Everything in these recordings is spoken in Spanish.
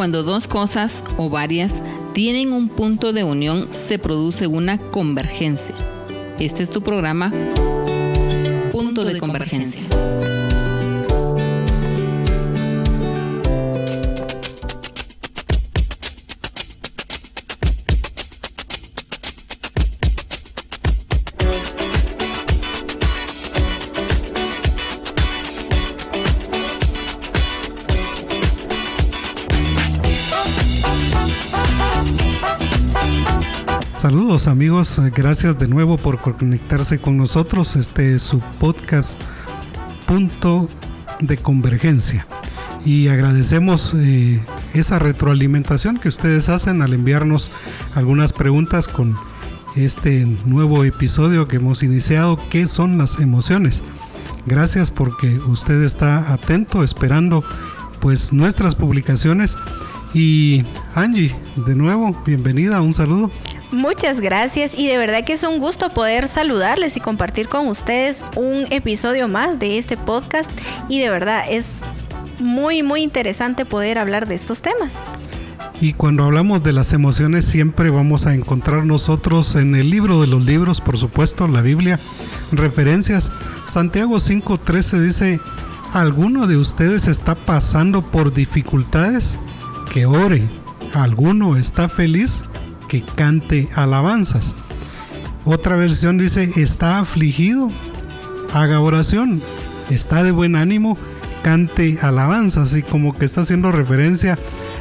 Cuando dos cosas o varias tienen un punto de unión, se produce una convergencia. Este es tu programa Punto, de, convergencia. Amigos, gracias de nuevo por conectarse con nosotros. Este es su podcast Punto de Convergencia. Y agradecemos eh, esa retroalimentación que ustedes hacen al enviarnos algunas preguntas con este nuevo episodio que hemos iniciado, ¿qué son las emociones? Gracias porque usted está atento, esperando pues nuestras publicaciones. Y Angie, de nuevo, bienvenida, un saludo. Muchas gracias y de verdad que es un gusto poder saludarles y compartir con ustedes un episodio más de este podcast y de verdad es muy muy interesante poder hablar de estos temas. Y cuando hablamos de las emociones siempre vamos a encontrar nosotros en el libro de los libros, por supuesto, la Biblia, referencias. Santiago 5:13 dice, ¿alguno de ustedes está pasando por dificultades? Que ore. ¿Alguno está feliz? Que cante alabanzas. Otra versión dice, está afligido, haga oración, está de buen ánimo, cante alabanzas, y como que está haciendo referencia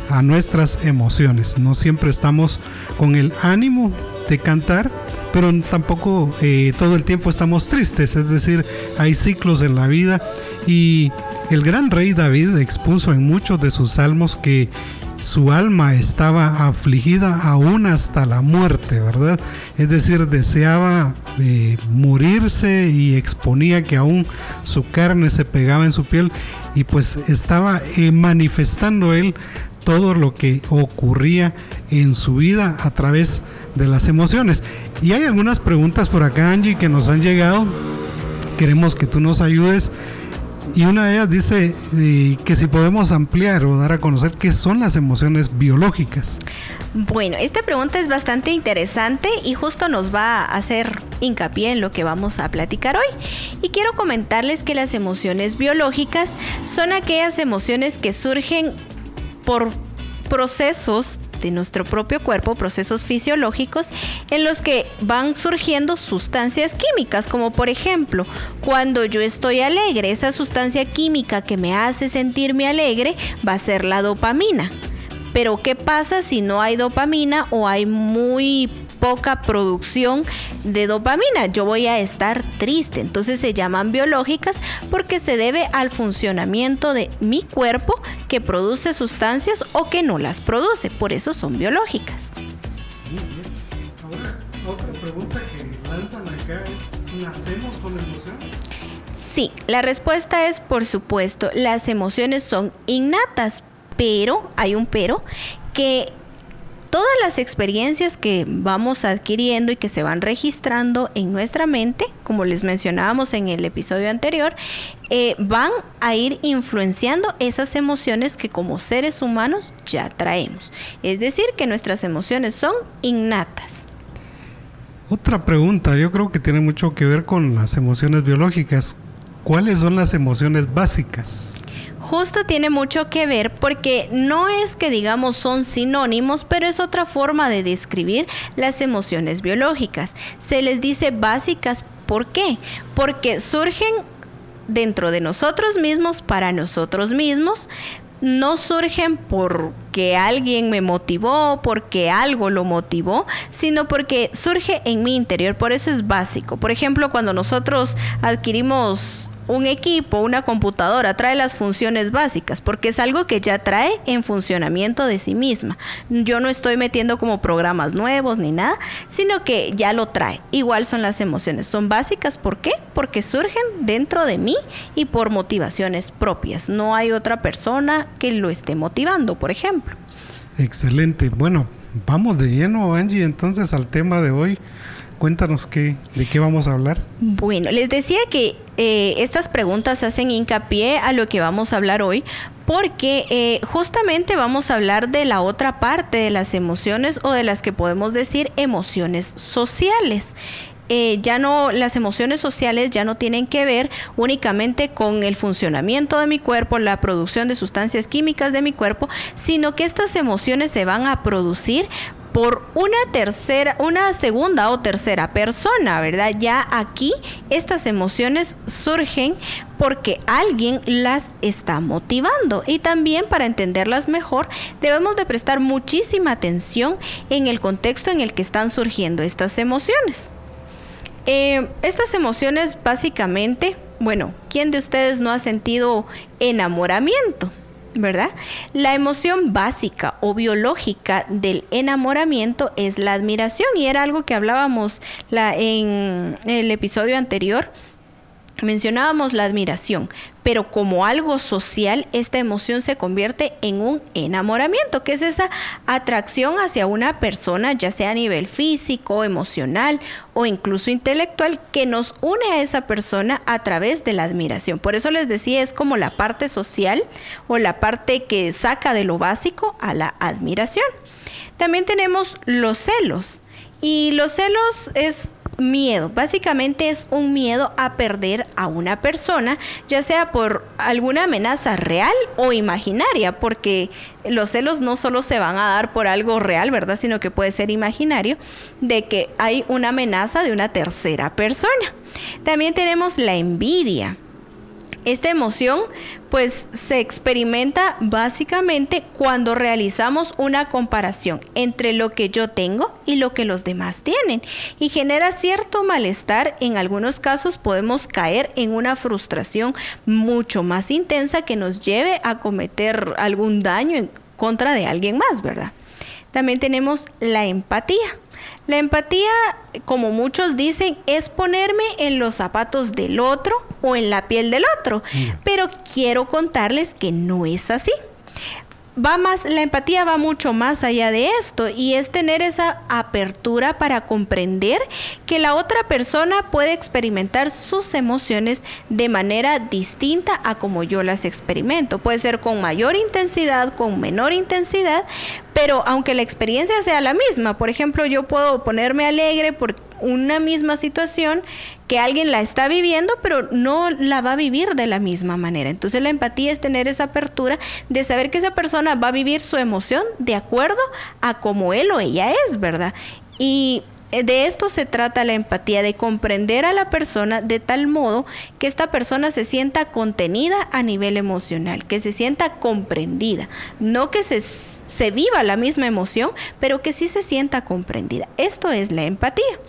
a nuestras emociones. No siempre estamos con el ánimo de cantar, pero tampoco eh, todo el tiempo estamos tristes, es decir, hay ciclos en la vida y el gran rey David expuso en muchos de sus salmos que su alma estaba afligida aún hasta la muerte, ¿verdad? Es decir, deseaba eh, morirse y exponía que aún su carne se pegaba en su piel y pues estaba eh, manifestando él todo lo que ocurría en su vida a través de las emociones. Y hay algunas preguntas por acá, Angie, que nos han llegado. Queremos que tú nos ayudes y una de ellas dice eh, que si podemos ampliar o dar a conocer qué son las emociones biológicas. Bueno, esta pregunta es bastante interesante y justo nos va a hacer hincapié en lo que vamos a platicar hoy. Y quiero comentarles que las emociones biológicas son aquellas emociones que surgen por procesos de nuestro propio cuerpo, procesos fisiológicos en los que van surgiendo sustancias químicas, como por ejemplo, cuando yo estoy alegre, esa sustancia química que me hace sentirme alegre va a ser la dopamina. Pero ¿qué pasa si no hay dopamina o hay muy poca producción de dopamina, yo voy a estar triste. Entonces se llaman biológicas porque se debe al funcionamiento de mi cuerpo que produce sustancias o que no las produce. Por eso son biológicas. Ahora, otra pregunta que lanzan acá es, ¿nacemos con emociones? Sí, la respuesta es por supuesto, las emociones son innatas, pero, hay un pero, que todas las experiencias que vamos adquiriendo y que se van registrando en nuestra mente, como les mencionábamos en el episodio anterior, eh, van a ir influenciando esas emociones que como seres humanos ya traemos. Es decir, que nuestras emociones son innatas. Otra pregunta, yo creo que tiene mucho que ver con las emociones biológicas. ¿Cuáles son las emociones básicas? Justo tiene mucho que ver porque no es que digamos son sinónimos, pero es otra forma de describir las emociones biológicas. Se les dice básicas, ¿por qué? Porque surgen dentro de nosotros mismos, para nosotros mismos, no surgen porque alguien me motivó, porque algo lo motivó, sino porque surge en mi interior. Por eso es básico. Por ejemplo, cuando nosotros adquirimos un equipo, una computadora, trae las funciones básicas, porque es algo que ya trae en funcionamiento de sí misma. Yo no estoy metiendo como programas nuevos ni nada, sino que ya lo trae. Igual son las emociones, son básicas, ¿por qué? Porque surgen dentro de mí y por motivaciones propias. No hay otra persona que lo esté motivando, por ejemplo. Excelente. Bueno, vamos de lleno, Angie, entonces al tema de hoy cuéntanos qué, de qué vamos a hablar. Bueno, les decía que eh, estas preguntas hacen hincapié a lo que vamos a hablar hoy, porque eh, justamente vamos a hablar de la otra parte de las emociones o de las que podemos decir emociones sociales. Eh, ya no, las emociones sociales ya no tienen que ver únicamente con el funcionamiento de mi cuerpo, la producción de sustancias químicas de mi cuerpo, sino que estas emociones se van a producir por una tercera, una segunda o tercera persona, ¿verdad? Ya aquí estas emociones surgen porque alguien las está motivando y también para entenderlas mejor debemos de prestar muchísima atención en el contexto en el que están surgiendo estas emociones. Eh, estas emociones básicamente, bueno, ¿quién de ustedes no ha sentido enamoramiento? ¿Verdad? La emoción básica o biológica del enamoramiento es la admiración y era algo que hablábamos la, en el episodio anterior Mencionábamos la admiración, pero como algo social, esta emoción se convierte en un enamoramiento, que es esa atracción hacia una persona, ya sea a nivel físico, emocional o incluso intelectual, que nos une a esa persona a través de la admiración. Por eso les decía, es como la parte social o la parte que saca de lo básico a la admiración. También tenemos los celos. Y los celos es miedo. Básicamente es un miedo a perder a una persona, ya sea por alguna amenaza real o imaginaria, porque los celos no solo se van a dar por algo real, ¿verdad? Sino que puede ser imaginario, de que hay una amenaza de una tercera persona. También tenemos la envidia. Esta emoción pues se experimenta básicamente cuando realizamos una comparación entre lo que yo tengo y lo que los demás tienen y genera cierto malestar. En algunos casos podemos caer en una frustración mucho más intensa que nos lleve a cometer algún daño en contra de alguien más, ¿verdad? También tenemos la empatía. La empatía, como muchos dicen, es ponerme en los zapatos del otro o en la piel del otro. Pero quiero contarles que no es así va más, la empatía va mucho más allá de esto y es tener esa apertura para comprender que la otra persona puede experimentar sus emociones de manera distinta a como yo las experimento. Puede ser con mayor intensidad, con menor intensidad, pero aunque la experiencia sea la misma, por ejemplo, yo puedo ponerme alegre por una misma situación que alguien la está viviendo, pero no la va a vivir de la misma manera. Entonces la empatía es tener esa apertura de saber que esa persona va a vivir su emoción de acuerdo a como él o ella es, ¿verdad? Y de esto se trata la empatía, de comprender a la persona de tal modo que esta persona se sienta contenida a nivel emocional, que se sienta comprendida, no que se, se viva la misma emoción, pero que sí se sienta comprendida. Esto es la empatía.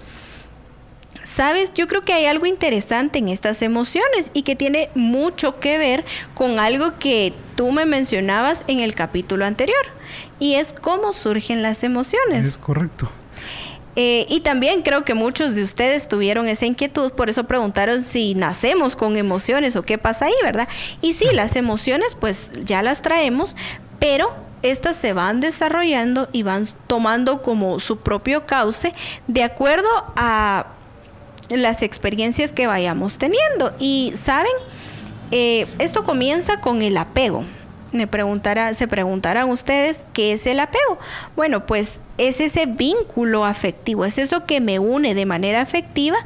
Sabes, yo creo que hay algo interesante en estas emociones y que tiene mucho que ver con algo que tú me mencionabas en el capítulo anterior y es cómo surgen las emociones. Es correcto. Eh, y también creo que muchos de ustedes tuvieron esa inquietud, por eso preguntaron si nacemos con emociones o qué pasa ahí, ¿verdad? Y sí, las emociones pues ya las traemos, pero estas se van desarrollando y van tomando como su propio cauce de acuerdo a las experiencias que vayamos teniendo. Y saben, eh, esto comienza con el apego. Me preguntará, se preguntarán ustedes qué es el apego. Bueno, pues es ese vínculo afectivo, es eso que me une de manera afectiva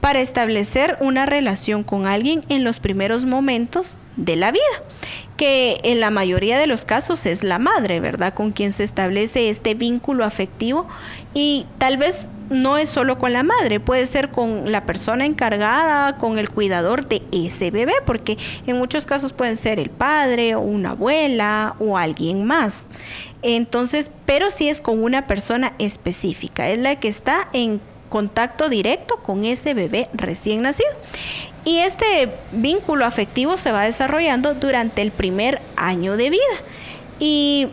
para establecer una relación con alguien en los primeros momentos de la vida, que en la mayoría de los casos es la madre, ¿verdad? Con quien se establece este vínculo afectivo y tal vez no es solo con la madre, puede ser con la persona encargada, con el cuidador de ese bebé, porque en muchos casos pueden ser el padre o una abuela o alguien más. Entonces, pero si es con una persona específica, es la que está en contacto directo con ese bebé recién nacido. Y este vínculo afectivo se va desarrollando durante el primer año de vida. Y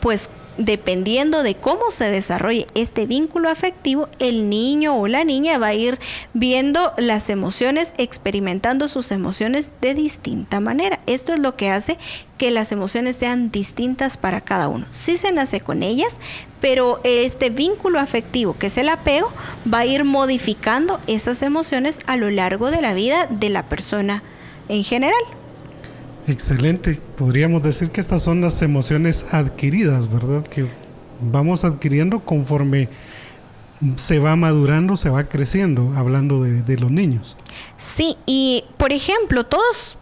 pues dependiendo de cómo se desarrolle este vínculo afectivo, el niño o la niña va a ir viendo las emociones, experimentando sus emociones de distinta manera. Esto es lo que hace que las emociones sean distintas para cada uno. Sí se nace con ellas, pero este vínculo afectivo, que es el apego, va a ir modificando esas emociones a lo largo de la vida de la persona en general. Excelente. Podríamos decir que estas son las emociones adquiridas, ¿verdad? Que vamos adquiriendo conforme se va madurando, se va creciendo, hablando de, los niños. Sí, y por ejemplo, todos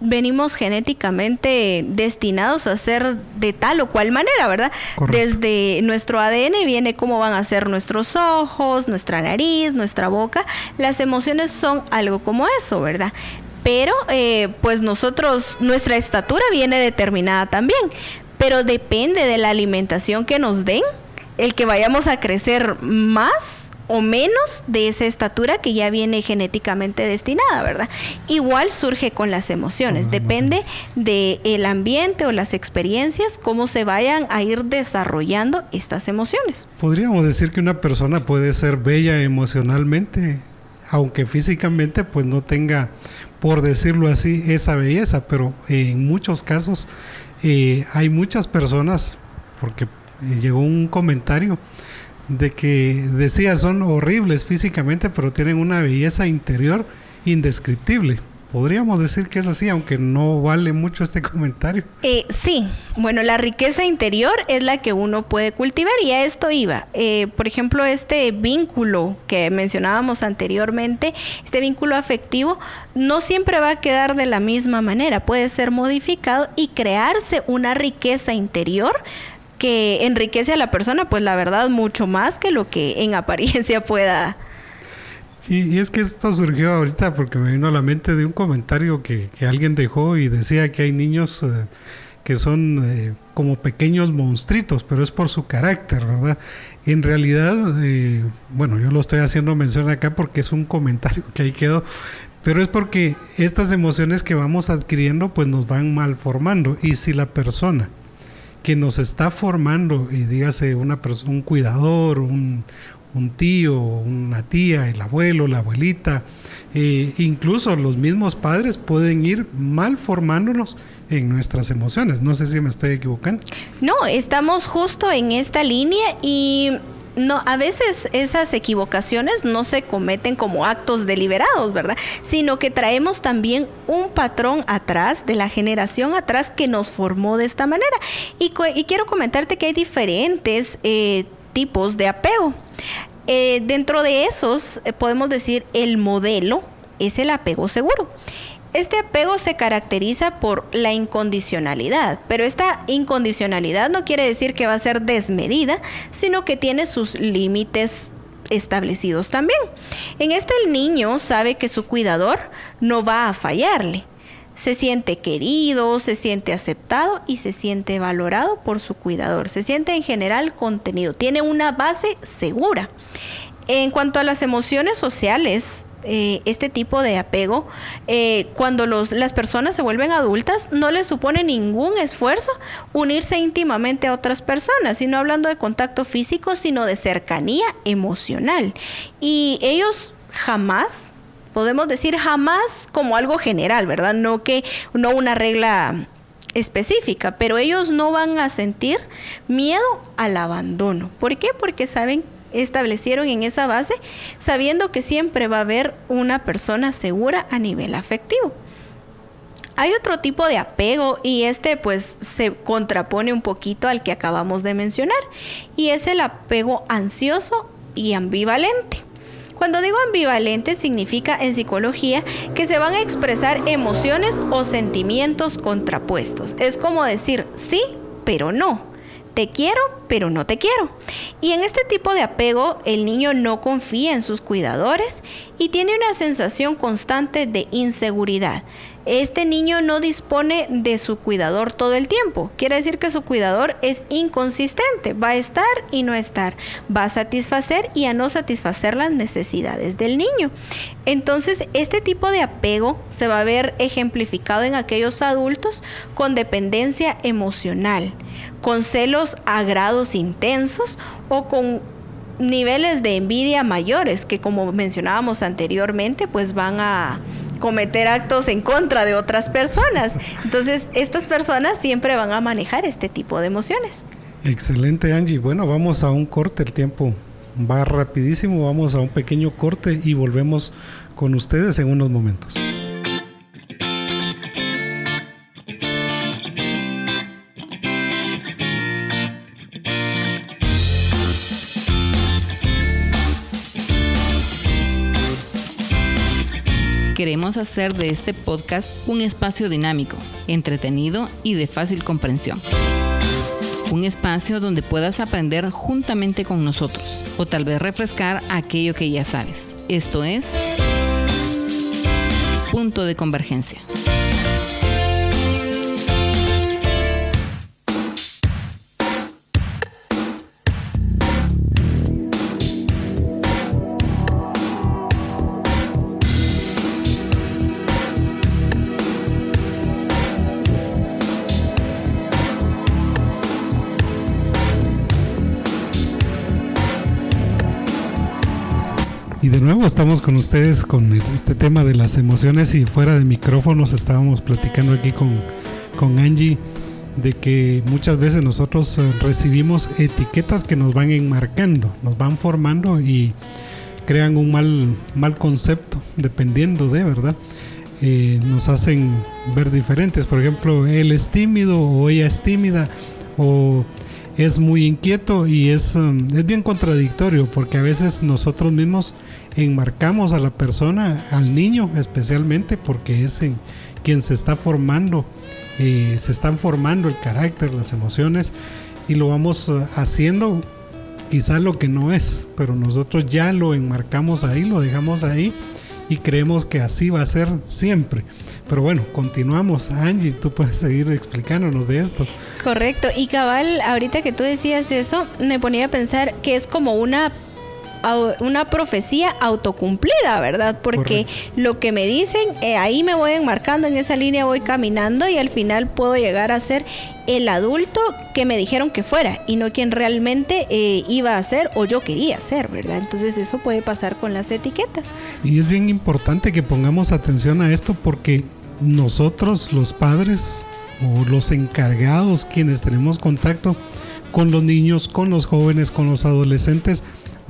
venimos genéticamente destinados a ser de tal o cual manera, ¿verdad? Desde nuestro ADN viene cómo van a ser nuestros ojos, nuestra nariz, nuestra boca. Las emociones son algo como eso, ¿verdad? Pero eh, pues nosotros, nuestra estatura viene determinada también, pero depende de la alimentación que nos den, el que vayamos a crecer más o menos de esa estatura que ya viene genéticamente destinada, ¿verdad? Igual surge con las emociones, depende del ambiente o las experiencias, cómo se vayan a ir desarrollando estas emociones. Podríamos decir que una persona puede ser bella emocionalmente, aunque físicamente pues no tenga por decirlo así, esa belleza, pero en muchos casos eh, hay muchas personas, porque eh, llegó un comentario de que decía son horribles físicamente, pero tienen una belleza interior indescriptible. Podríamos decir que es así, aunque no vale mucho este comentario. Eh, sí, bueno, la riqueza interior es la que uno puede cultivar y a esto iba. Eh, por ejemplo, este vínculo que mencionábamos anteriormente, este vínculo afectivo, no siempre va a quedar de la misma manera, puede ser modificado y crearse una riqueza interior que enriquece a la persona, pues la verdad, mucho más que lo que en apariencia pueda y es que esto surgió ahorita porque me vino a la mente de un comentario que, alguien dejó y decía que hay niños eh, que son eh, como pequeños monstruitos, pero es por su carácter, ¿verdad? En realidad, eh, bueno, yo lo estoy haciendo mención acá porque es un comentario que ahí quedó, pero es porque estas emociones que vamos adquiriendo pues nos van mal formando y si la persona que nos está formando, y dígase una un cuidador, un, un tío, una tía, el abuelo, la abuelita, eh, incluso los mismos padres pueden ir mal formándonos en nuestras emociones. No sé si me estoy equivocando. No, estamos justo en esta línea y no, a veces esas equivocaciones no se cometen como actos deliberados, ¿verdad? Sino que traemos también un patrón atrás, de la generación atrás, que nos formó de esta manera. Y, quiero comentarte que hay diferentes eh, tipos de apego. Eh, dentro de esos, eh, podemos decir, el modelo es el apego seguro. Este apego se caracteriza por la incondicionalidad, pero esta incondicionalidad no quiere decir que va a ser desmedida, sino que tiene sus límites establecidos también. En este el niño sabe que su cuidador no va a fallarle, se siente querido, se siente aceptado y se siente valorado por su cuidador. Se siente en general contenido, tiene una base segura. En cuanto a las emociones sociales, eh, este tipo de apego, eh, cuando los, las personas se vuelven adultas, no les supone ningún esfuerzo unirse íntimamente a otras personas, sino hablando de contacto físico, sino de cercanía emocional. Y ellos jamás podemos decir jamás como algo general, ¿verdad? No que no una regla específica, pero ellos no van a sentir miedo al abandono. ¿Por qué? Porque saben establecieron en esa base sabiendo que siempre va a haber una persona segura a nivel afectivo. Hay otro tipo de apego y este pues se contrapone un poquito al que acabamos de mencionar y es el apego ansioso y ambivalente. Cuando digo ambivalente significa en psicología que se van a expresar emociones o sentimientos contrapuestos. Es como decir sí, pero no. Te quiero, pero no te quiero. Y en este tipo de apego, el niño no confía en sus cuidadores y tiene una sensación constante de inseguridad este niño no dispone de su cuidador todo el tiempo. Quiere decir que su cuidador es inconsistente, va a estar y no estar, va a satisfacer y a no satisfacer las necesidades del niño. Entonces, este tipo de apego se va a ver ejemplificado en aquellos adultos con dependencia emocional con celos a grados intensos o con niveles de envidia mayores que como mencionábamos anteriormente pues van a cometer actos en contra de otras personas. Entonces estas personas siempre van a manejar este tipo de emociones. Excelente Angie. Bueno, vamos a un corte, el tiempo va rapidísimo, vamos a un pequeño corte y volvemos con ustedes en unos momentos. Hacer de este podcast un espacio dinámico, entretenido y de fácil comprensión. Un espacio donde puedas aprender juntamente con nosotros o tal vez refrescar aquello que ya sabes. Esto es Punto de Convergencia. De nuevo estamos con ustedes con este tema de las emociones y fuera de micrófonos estábamos platicando aquí con, con Angie de que muchas veces nosotros eh, recibimos etiquetas que nos van enmarcando, nos van formando y crean un mal, mal concepto, dependiendo de, ¿verdad? Eh, nos hacen ver diferentes. Por ejemplo, él es tímido o ella es tímida o es muy inquieto y es, um, es bien contradictorio porque a veces nosotros mismos enmarcamos a la persona, al niño especialmente, porque es en quien se está formando, eh, se están formando el carácter, las emociones, y lo vamos eh, haciendo quizá lo que no es, pero nosotros ya lo enmarcamos ahí, lo dejamos ahí y creemos que así va a ser siempre. Pero bueno, continuamos. Angie, tú puedes seguir explicándonos de esto. Correcto. Y cabal, ahorita que tú decías eso, me ponía a pensar que es como una una profecía autocumplida, ¿verdad? Porque lo que me dicen, eh, ahí me voy enmarcando, en esa línea voy caminando y al final puedo llegar a ser el adulto que me dijeron que fuera y no quien realmente eh, iba a ser o yo quería ser, ¿verdad? Entonces eso puede pasar con las etiquetas. Y es bien importante que pongamos atención a esto porque nosotros los padres o los encargados quienes tenemos contacto con los niños, con los jóvenes, con los adolescentes,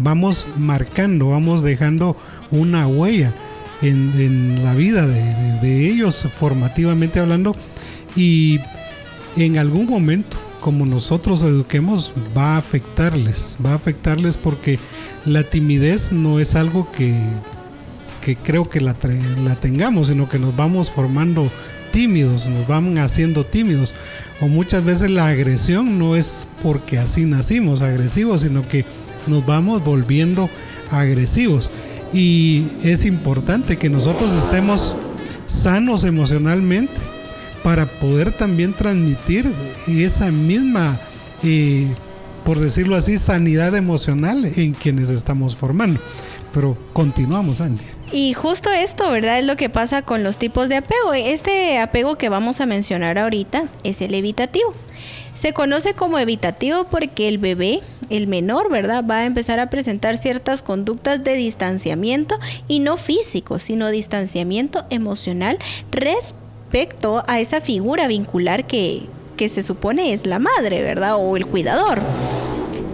vamos marcando, vamos dejando una huella en, la vida de, ellos, formativamente hablando, y en algún momento, como nosotros eduquemos, va a afectarles, va a afectarles porque la timidez no es algo que, que creo que la, la tengamos, sino que nos vamos formando tímidos, nos van haciendo tímidos. O muchas veces la agresión no es porque así nacimos agresivos, sino que nos vamos volviendo agresivos. Y es importante que nosotros estemos sanos emocionalmente para poder también transmitir esa misma, eh, por decirlo así, sanidad emocional en quienes estamos formando. Pero continuamos, Angie. Y justo esto, ¿verdad? Es lo que pasa con los tipos de apego. Este apego que vamos a mencionar ahorita es el evitativo. Se conoce como evitativo porque el bebé, el menor, ¿verdad? Va a empezar a presentar ciertas conductas de distanciamiento y no físico, sino distanciamiento emocional respecto a esa figura vincular que, que se supone es la madre, ¿verdad? O el cuidador.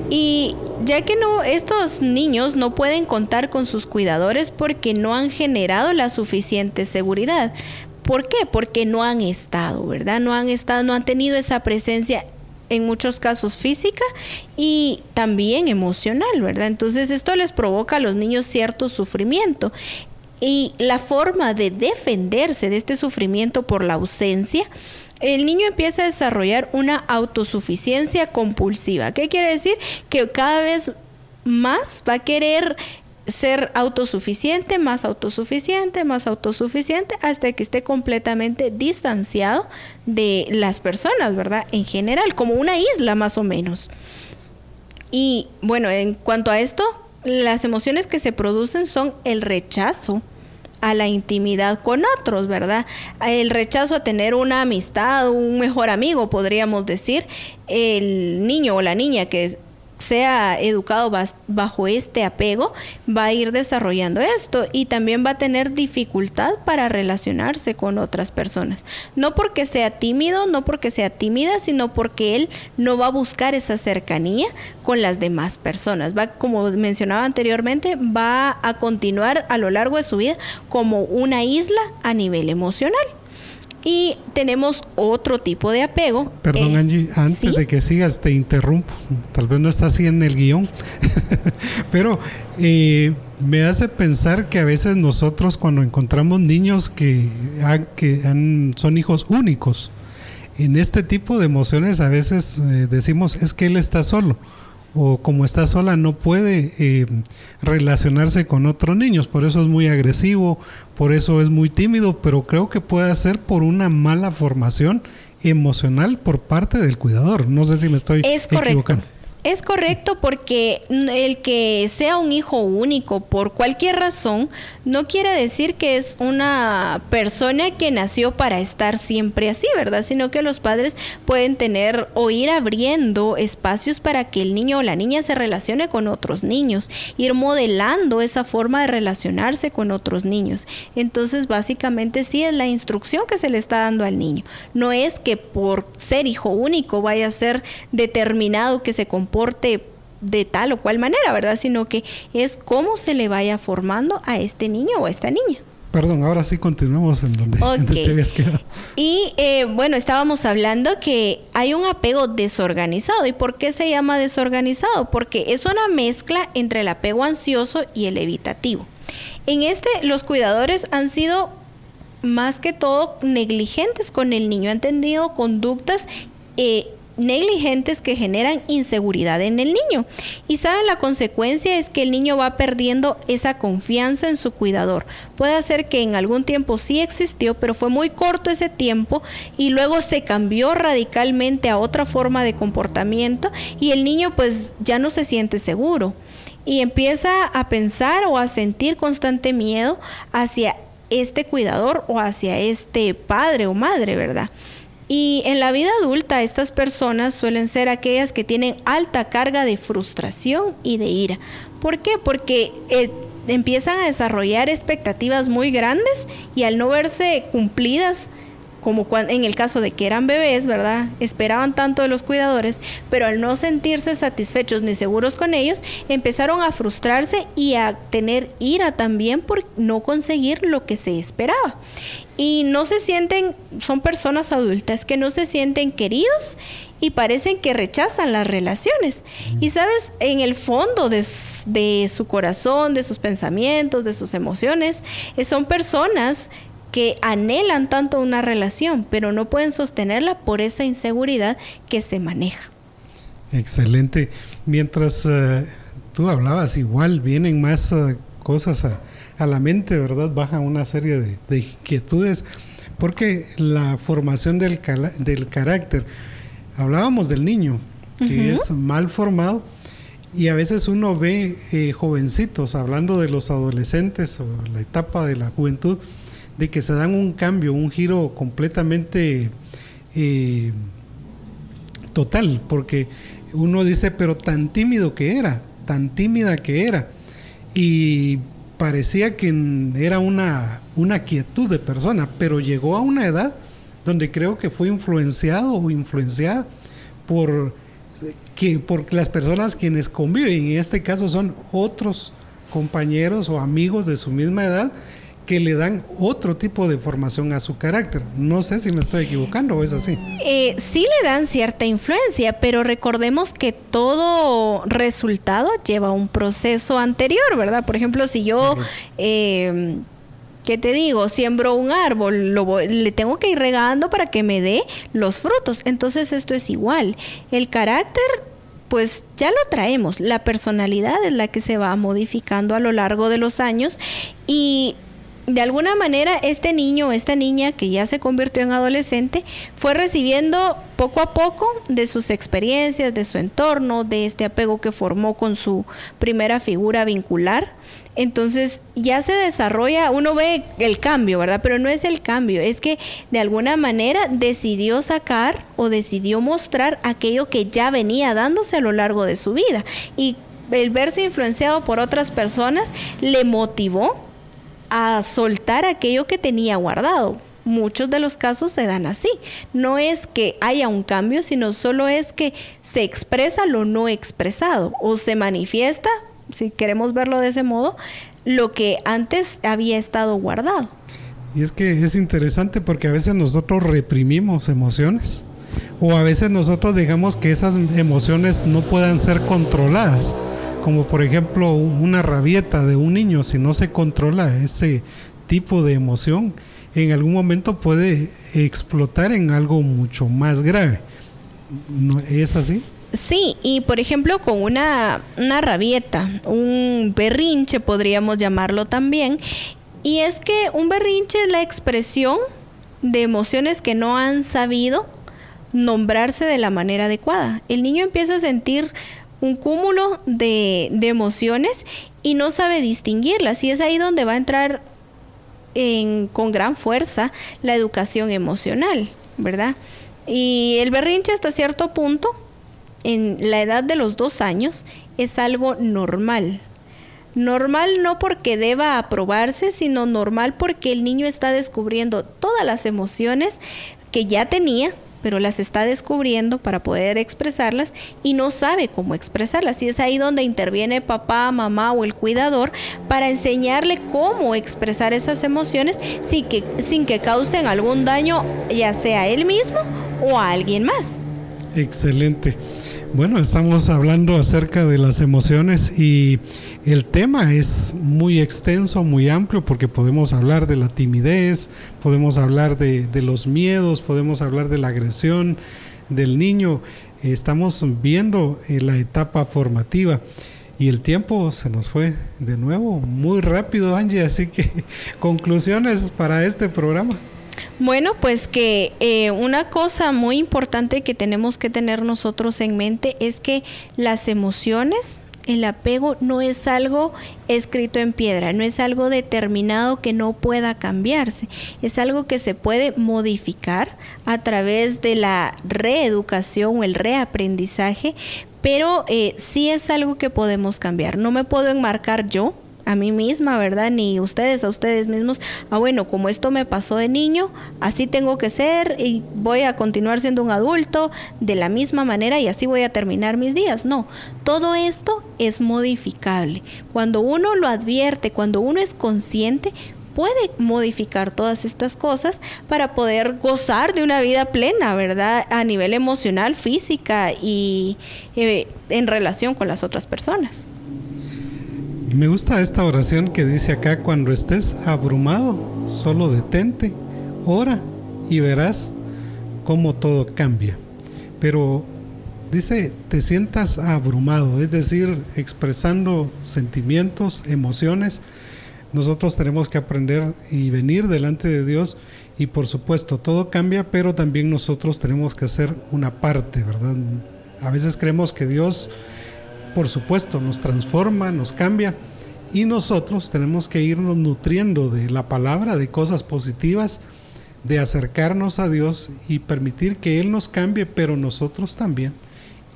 Y ya que no, estos niños no pueden contar con sus cuidadores porque no han generado la suficiente seguridad. ¿Por qué? Porque no han estado, ¿verdad? No han estado, no han tenido esa presencia en muchos casos física y también emocional, ¿verdad? Entonces esto les provoca a los niños cierto sufrimiento. Y la forma de defenderse de este sufrimiento por la ausencia, el niño empieza a desarrollar una autosuficiencia compulsiva. ¿Qué quiere decir? Que cada vez más va a querer ser autosuficiente, más autosuficiente, más autosuficiente, hasta que esté completamente distanciado de las personas, ¿verdad? En general, como una isla más o menos. Y bueno, en cuanto a esto, las emociones que se producen son el rechazo a la intimidad con otros, ¿verdad? El rechazo a tener una amistad, un mejor amigo, podríamos decir, el niño o la niña que sea educado bajo este apego, va a ir desarrollando esto y también va a tener dificultad para relacionarse con otras personas. No porque sea tímido, no porque sea tímida, sino porque él no va a buscar esa cercanía con las demás personas. Va, como mencionaba anteriormente, va a continuar a lo largo de su vida como una isla a nivel emocional. Y tenemos otro tipo de apego. Perdón, eh, Angie, antes de que sigas, te interrumpo. Tal vez no está así en el guion. Pero eh, me hace pensar que a veces nosotros, cuando encontramos niños que, que son hijos únicos, en este tipo de emociones a veces eh, decimos es que él está solo o como está sola no puede eh, relacionarse con otros niños, por eso es muy agresivo, por eso es muy tímido, pero creo que puede ser por una mala formación emocional por parte del cuidador. No sé si me estoy es equivocando. Es correcto porque el que sea un hijo único por cualquier razón no quiere decir que es una persona que nació para estar siempre así, ¿verdad? Sino que los padres pueden tener o ir abriendo espacios para que el niño o la niña se relacione con otros niños, ir modelando esa forma de relacionarse con otros niños. Entonces, básicamente sí es la instrucción que se le está dando al niño. No es que por ser hijo único vaya a ser determinado que se comporte de tal o cual manera, ¿verdad? Sino que es cómo se le vaya formando a este niño o a esta niña. Perdón, ahora sí continuamos en donde, te habías quedado. Y eh, bueno, estábamos hablando que hay un apego desorganizado. ¿Y por qué se llama desorganizado? Porque es una mezcla entre el apego ansioso y el evitativo. En este, los cuidadores han sido más que todo negligentes con el niño, han tenido conductas eh, negligentes que generan inseguridad en el niño. Y saben, la consecuencia es que el niño va perdiendo esa confianza en su cuidador. Puede ser que en algún tiempo sí existió, pero fue muy corto ese tiempo y luego se cambió radicalmente a otra forma de comportamiento y el niño pues ya no se siente seguro y empieza a pensar o a sentir constante miedo hacia este cuidador o hacia este padre o madre, ¿verdad? Y en la vida adulta estas personas suelen ser aquellas que tienen alta carga de frustración y de ira. ¿Por qué? Porque eh, empiezan a desarrollar expectativas muy grandes y al no verse cumplidas, como en el caso de que eran bebés, ¿verdad? Esperaban tanto de los cuidadores, pero al no sentirse satisfechos ni seguros con ellos, empezaron a frustrarse y a tener ira también por no conseguir lo que se esperaba. Y no se sienten, son personas adultas que no se sienten queridos y parecen que rechazan las relaciones. Y sabes, en el fondo de, de su corazón, de sus pensamientos, de sus emociones, eh, son personas que anhelan tanto una relación, pero no pueden sostenerla por esa inseguridad que se maneja. Excelente. Mientras eh, tú hablabas, igual vienen más eh, cosas a, la mente, ¿verdad? Baja una serie de, inquietudes, porque la formación del, del carácter, hablábamos del niño, que es mal formado, y a veces uno ve eh, jovencitos, hablando de los adolescentes o la etapa de la juventud, de que se dan un cambio, un giro completamente eh, total, porque uno dice, pero tan tímido que era, tan tímida que era, y parecía que era una, una quietud de persona, pero llegó a una edad donde creo que fue influenciado o influenciada por, que, por las personas quienes conviven, en este caso son otros compañeros o amigos de su misma edad, que le dan otro tipo de formación a su carácter. No sé si me estoy equivocando o es así. Eh, sí le dan cierta influencia, pero recordemos que todo resultado lleva un proceso anterior, ¿verdad? Por ejemplo, si yo... Eh, ¿Qué te digo? Siembro un árbol, lo le tengo que ir regando para que me dé los frutos. Entonces esto es igual. El carácter pues ya lo traemos. La personalidad es la que se va modificando a lo largo de los años y de alguna manera este niño, esta niña que ya se convirtió en adolescente, fue recibiendo poco a poco de sus experiencias, de su entorno, de este apego que formó con su primera figura vincular. Entonces ya se desarrolla, uno ve el cambio, ¿verdad? Pero no es el cambio, es que de alguna manera decidió sacar o decidió mostrar aquello que ya venía dándose a lo largo de su vida. Y el verse influenciado por otras personas le motivó a soltar aquello que tenía guardado. Muchos de los casos se dan así. No es que haya un cambio, sino solo es que se expresa lo no expresado o se manifiesta, si queremos verlo de ese modo, lo que antes había estado guardado. Y es que es interesante porque a veces nosotros reprimimos emociones o a veces nosotros dejamos que esas emociones no puedan ser controladas como por ejemplo una rabieta de un niño, si no se controla ese tipo de emoción, en algún momento puede explotar en algo mucho más grave. ¿No ¿Es así? Sí, y por ejemplo con una, una rabieta, un berrinche podríamos llamarlo también, y es que un berrinche es la expresión de emociones que no han sabido nombrarse de la manera adecuada. El niño empieza a sentir un cúmulo de, emociones y no sabe distinguirlas. Y es ahí donde va a entrar con gran fuerza la educación emocional, ¿verdad? Y el berrinche hasta cierto punto, en la edad de los dos años, es algo normal. Normal no porque deba aprobarse, sino normal porque el niño está descubriendo todas las emociones que ya tenía, pero las está descubriendo para poder expresarlas y no sabe cómo expresarlas. Y es ahí donde interviene papá, mamá o el cuidador para enseñarle cómo expresar esas emociones sin que, sin que causen algún daño, ya sea a él mismo o a alguien más. Excelente. Bueno, estamos hablando acerca de las emociones y el tema es muy extenso, muy amplio, porque podemos hablar de la timidez, podemos hablar de, los miedos, podemos hablar de la agresión del niño. Estamos viendo eh, la etapa formativa. Y el tiempo se nos fue de nuevo muy rápido, Angie, así que conclusiones para este programa. Bueno, pues que eh, una cosa muy importante que tenemos que tener nosotros en mente es que las emociones, el apego no es algo escrito en piedra, no es algo determinado que no pueda cambiarse, es algo que se puede modificar a través de la reeducación o el reaprendizaje, pero eh, sí es algo que podemos cambiar. No me puedo enmarcar yo a mí misma, ¿verdad? Ni ustedes a ustedes mismos, ah, bueno, como esto me pasó de niño, así tengo que ser y voy a continuar siendo un adulto de la misma manera y así voy a terminar mis días. No, todo esto es modificable. Cuando uno lo advierte, cuando uno es consciente, puede modificar todas estas cosas para poder gozar de una vida plena, ¿verdad? A nivel emocional, física y eh, en relación con las otras personas. Me gusta esta oración que dice acá, cuando estés abrumado, solo detente, ora y verás cómo todo cambia. Pero dice, te sientas abrumado, es decir, expresando sentimientos, emociones. Nosotros tenemos que aprender y venir delante de Dios y por supuesto todo cambia, pero también nosotros tenemos que hacer una parte, ¿verdad? A veces creemos que Dios por supuesto, nos transforma, nos cambia y nosotros tenemos que irnos nutriendo de la palabra, de cosas positivas, de acercarnos a Dios y permitir que Él nos cambie, pero nosotros también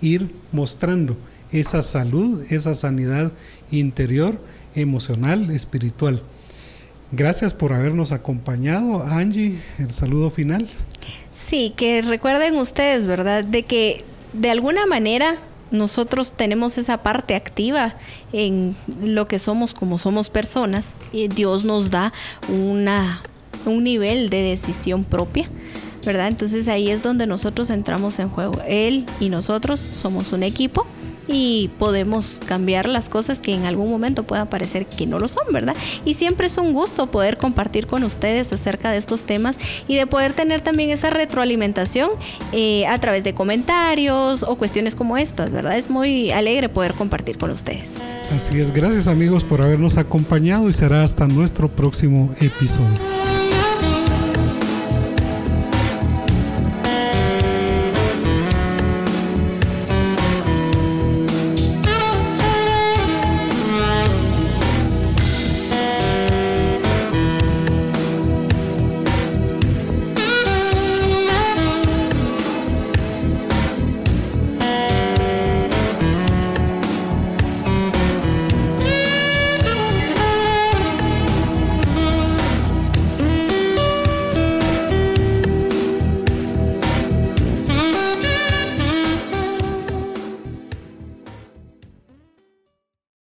ir mostrando esa salud, esa sanidad interior, emocional, espiritual. Gracias por habernos acompañado, Angie. El saludo final. Sí, que recuerden ustedes, ¿verdad? De que de alguna manera nosotros tenemos esa parte activa en lo que somos como somos personas. Y Dios nos da una, un nivel de decisión propia. ¿verdad? Entonces ahí es donde nosotros entramos en juego. Él y nosotros somos un equipo y podemos cambiar las cosas que en algún momento puedan parecer que no lo son, ¿verdad? Y siempre es un gusto poder compartir con ustedes acerca de estos temas y de poder tener también esa retroalimentación eh, a través de comentarios o cuestiones como estas, ¿verdad? Es muy alegre poder compartir con ustedes. Así es, gracias amigos por habernos acompañado y será hasta nuestro próximo episodio.